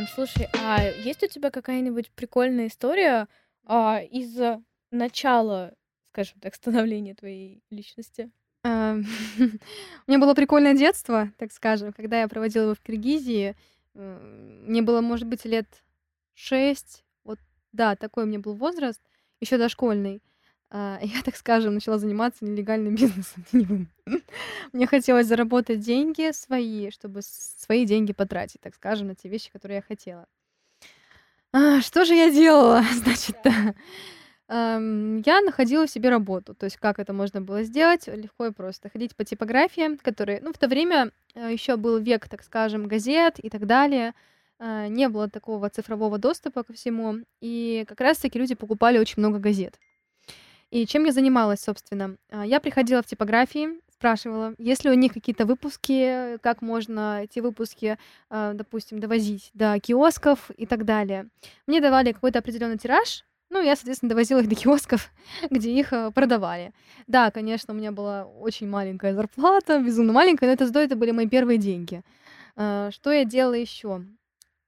Ян, слушай, а есть у тебя какая-нибудь прикольная история а, из начала, скажем так, становления твоей личности? У меня было прикольное детство, так скажем, когда я проводила его в Киргизии. Мне было, может быть, лет шесть. Вот, да, такой у меня был возраст, еще дошкольный. А, Я, так скажем, начала заниматься нелегальным бизнесом теневым. Мне хотелось заработать деньги свои, чтобы свои деньги потратить, так скажем, на те вещи, которые я хотела. А, Что же я делала, значит, я находила себе работу. То есть как это можно было сделать? Легко и просто. Ходить по типографии, которые... Ну, в то время еще был век, так скажем, газет и так далее. А, Не было такого цифрового доступа ко всему. И как раз-таки люди покупали очень много газет. И чем я занималась, собственно? А, Я приходила в типографии, спрашивала, есть ли у них какие-то выпуски, как можно эти выпуски, а, допустим, довозить до киосков и так далее. Мне давали какой-то определенный тираж, ну, я, соответственно, довозила их до киосков, где их э, продавали. Да, конечно, у меня была очень маленькая зарплата, безумно маленькая, но это зато это были мои первые деньги. А, Что я делала еще?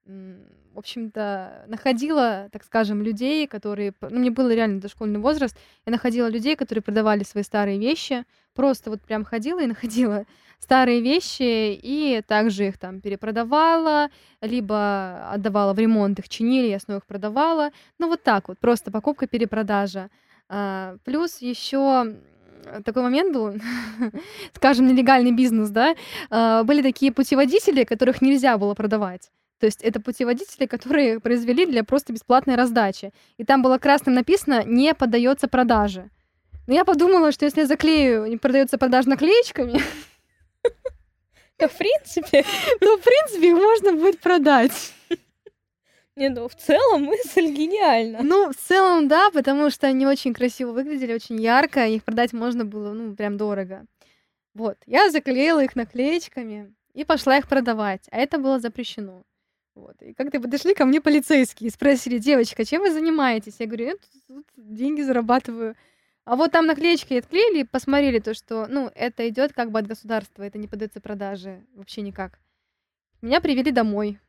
В общем-то, находила, так скажем, людей, которые... Ну, мне был реально дошкольный возраст. Я находила людей, которые продавали свои старые вещи. Просто вот прям ходила и находила старые вещи, и также их там перепродавала, либо отдавала в ремонт, их чинили, я снова их продавала. Ну, вот так вот, просто покупка-перепродажа. А, Плюс еще такой момент был, скажем, нелегальный бизнес, да, а, были такие путеводители, которых нельзя было продавать. То есть это путеводители, которые произвели для просто бесплатной раздачи. И там было красным написано «не поддается продаже». Но я подумала, что если я заклею «не продается продаж наклеечками», Да, в принципе, то, в принципе, их можно будет продать. не, ну, в целом мысль гениальна. Ну, в целом, да, потому что они очень красиво выглядели, очень ярко, их продать можно было, ну, прям дорого. Вот, я заклеила их наклеечками и пошла их продавать, а это было запрещено. Вот. И как-то подошли ко мне полицейские и спросили, девочка, чем вы занимаетесь? Я говорю, я тут, тут деньги зарабатываю. А вот там наклеечки отклеили посмотрели то, что, ну, это идет как бы от государства, это не подается продаже вообще никак. Меня привели домой,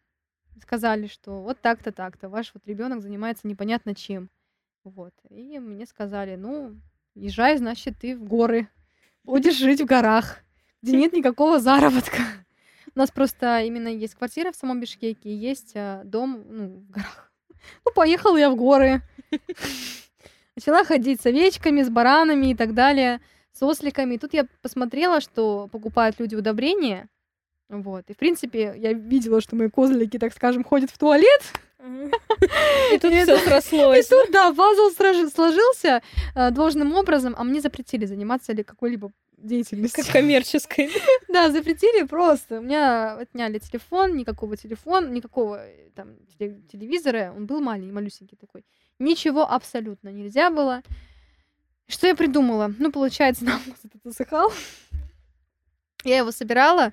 сказали, что вот так-то, так-то, ваш вот ребенок занимается непонятно чем. Вот. И мне сказали, ну, езжай, значит, ты в горы, будешь жить в горах, где нет никакого заработка. У нас просто именно есть квартира в самом Бишкеке, и есть а, дом, ну, в горах. Ну, поехала я в горы. Начала ходить с овечками, с баранами и так далее, с осликами. И тут я посмотрела, что покупают люди удобрения. Вот. И, в принципе, я видела, что мои козлики, так скажем, ходят в туалет. И тут все это- И срослось. тут, да, пазл сложился э, должным образом, а мне запретили заниматься ли какой-либо деятельностью. Как коммерческой. Да, запретили просто. У меня отняли телефон, никакого телефона, никакого э, там теле- телевизора. Он был маленький, малюсенький такой. Ничего абсолютно нельзя было. Что я придумала? Ну, получается, нам этот засыхал. Я его собирала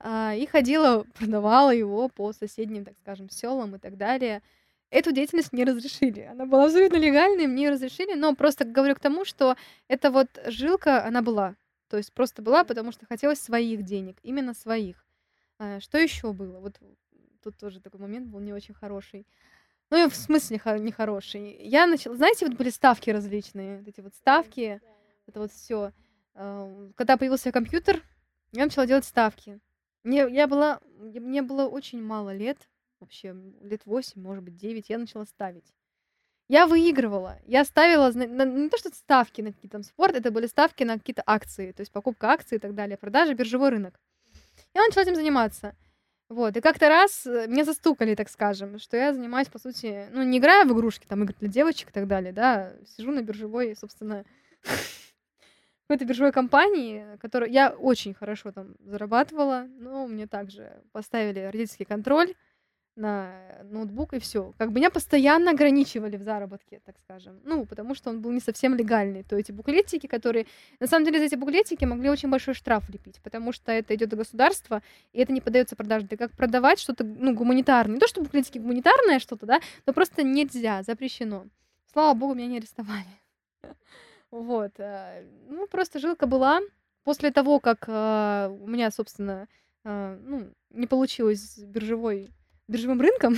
а, и ходила, продавала его по соседним, так скажем, селам и так далее. Эту деятельность не разрешили. Она была абсолютно легальной, мне её разрешили, но просто говорю к тому, что эта вот жилка, она была. То есть просто была, потому что хотелось своих денег, именно своих. А, Что еще было? Вот тут тоже такой момент был не очень хороший. Ну, и в смысле хо- нехороший. Я начала... Знаете, вот были ставки различные, вот эти вот ставки, это вот все. Когда появился компьютер, я начала делать ставки. Мне, я была, мне было очень мало лет, вообще лет 8, может быть, 9, я начала ставить. Я выигрывала. Я ставила, зна- на- не то что ставки на какие-то там спорт, это были ставки на какие-то акции, то есть покупка акций и так далее, продажа, биржевой рынок. Я начала этим заниматься. Вот, и как-то раз э, меня застукали, так скажем, что я занимаюсь, по сути, ну, не играя в игрушки, там, игры для девочек и так далее, да, сижу на биржевой, собственно, какой-то биржевой компании, которую я очень хорошо там зарабатывала, но мне также поставили родительский контроль на ноутбук и все. Как бы меня постоянно ограничивали в заработке, так скажем. Ну, потому что он был не совсем легальный. То эти буклетики, которые... На самом деле, за эти буклетики могли очень большой штраф лепить, потому что это идет от государства, и это не поддается продаже. Ты как продавать что-то, ну, гуманитарное. Не то, что буклетики гуманитарное что-то, да, но просто нельзя, запрещено. Слава богу, меня не арестовали. Вот. э, Ну, просто жилка была. После того, как э, у меня, собственно, э, ну, не получилось биржевой биржевым рынком,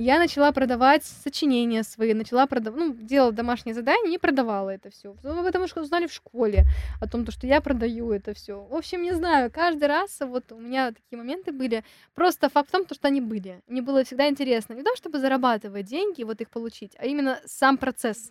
я начала продавать сочинения свои, начала продавать, ну, делала домашние задания и продавала это все. Ну, потому что узнали в школе о том, то, что я продаю это все. В общем, не знаю, каждый раз вот у меня такие моменты были. Просто факт в том, что они были. Мне было всегда интересно. Не то, чтобы зарабатывать деньги, вот их получить, а именно сам процесс.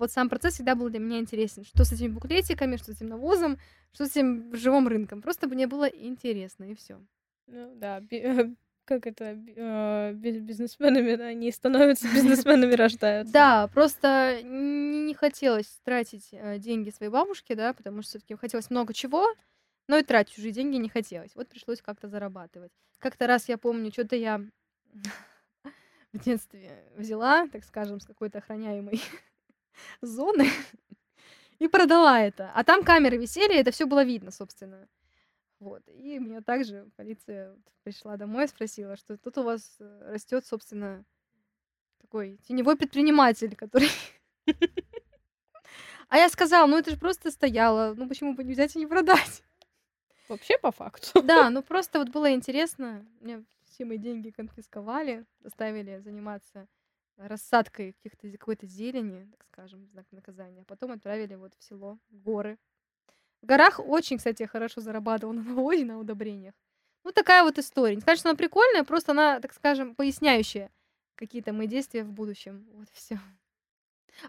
Вот сам процесс всегда был для меня интересен. Что с этими буклетиками, что с этим навозом, что с этим живым рынком. Просто мне было интересно, и все. Ну да, как это, э, бизнесменами, они становятся бизнесменами, рождаются. Да, просто не хотелось тратить э, деньги своей бабушке, да, потому что все-таки хотелось много чего, но и тратить чужие деньги не хотелось. Вот пришлось как-то зарабатывать. Как-то раз я помню, что-то я в детстве взяла, так скажем, с какой-то охраняемой зоны и продала это. А там камеры висели, это все было видно, собственно. Вот. И меня также полиция пришла домой и спросила, что тут у вас э, растет, собственно, такой теневой предприниматель, который... А я сказала, ну это же просто стояло, ну почему бы не взять и не продать? Вообще по факту. Да, ну просто вот было интересно. Мне все мои деньги конфисковали, заставили заниматься рассадкой каких-то какой-то зелени, так скажем, знак наказания. А потом отправили вот в село, в горы, в горах очень, кстати, хорошо зарабатывал на навозе, на удобрениях. Ну, такая вот история. Не сказать, что она прикольная, просто она, так скажем, поясняющая какие-то мои действия в будущем. Вот все.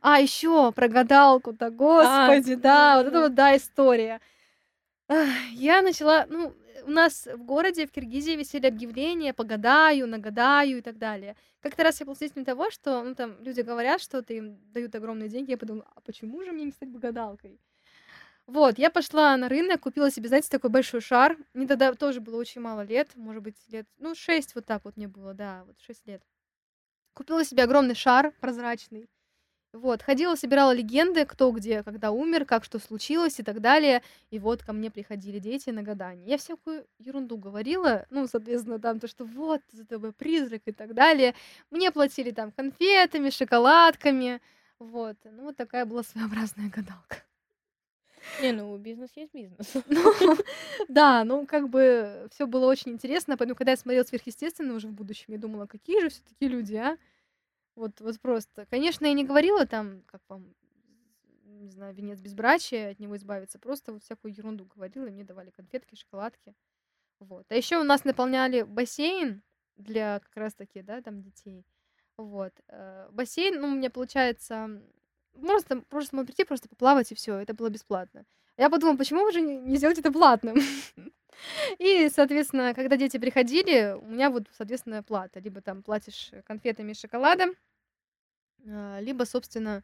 А, еще про гадалку-то, господи, а, да, вот это вот, да, история. Я начала, ну, у нас в городе, в Киргизии висели объявления погадаю, нагадаю и так далее. Как-то раз я был свидетелем того, что, ну, там, люди говорят, что им дают огромные деньги, я подумала, а почему же мне не стать гадалкой? Вот, я пошла на рынок, купила себе, знаете, такой большой шар. Мне тогда тоже было очень мало лет, может быть, лет, ну, шесть вот так вот мне было, да, вот шесть лет. Купила себе огромный шар прозрачный. Вот, ходила, собирала легенды, кто где, когда умер, как что случилось и так далее. И вот ко мне приходили дети на гадание. Я всякую ерунду говорила, ну, соответственно, там то, что вот, за тобой призрак и так далее. Мне платили там конфетами, шоколадками. Вот, ну, вот такая была своеобразная гадалка. Не, ну бизнес есть бизнес. Ну, да, ну как бы все было очень интересно, поэтому когда я смотрела сверхъестественное уже в будущем, я думала, какие же все-таки люди, а? Вот, вот просто. Конечно, я не говорила там, как вам, не знаю, венец безбрачия, от него избавиться. Просто вот всякую ерунду говорила, и мне давали конфетки, шоколадки. Вот. А еще у нас наполняли бассейн для как раз-таки, да, там детей. Вот. Э, бассейн, ну, у меня получается Просто, просто можно прийти, просто поплавать, и все, это было бесплатно. Я подумала, почему бы же не сделать это платным? И, соответственно, когда дети приходили, у меня вот, соответственно, плата. Либо там платишь конфетами и шоколадом, а, либо, собственно,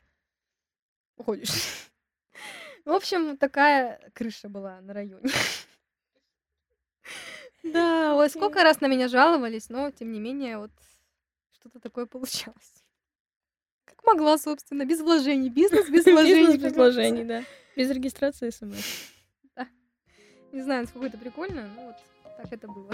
уходишь. В общем, такая крыша была на районе. Да, ой, сколько раз на меня жаловались, но, тем не менее, вот что-то такое получалось могла, собственно, без вложений. Бизнес без вложений. Без вложений, да. Без регистрации СМС. Да. Не знаю, насколько это прикольно, но вот так это было.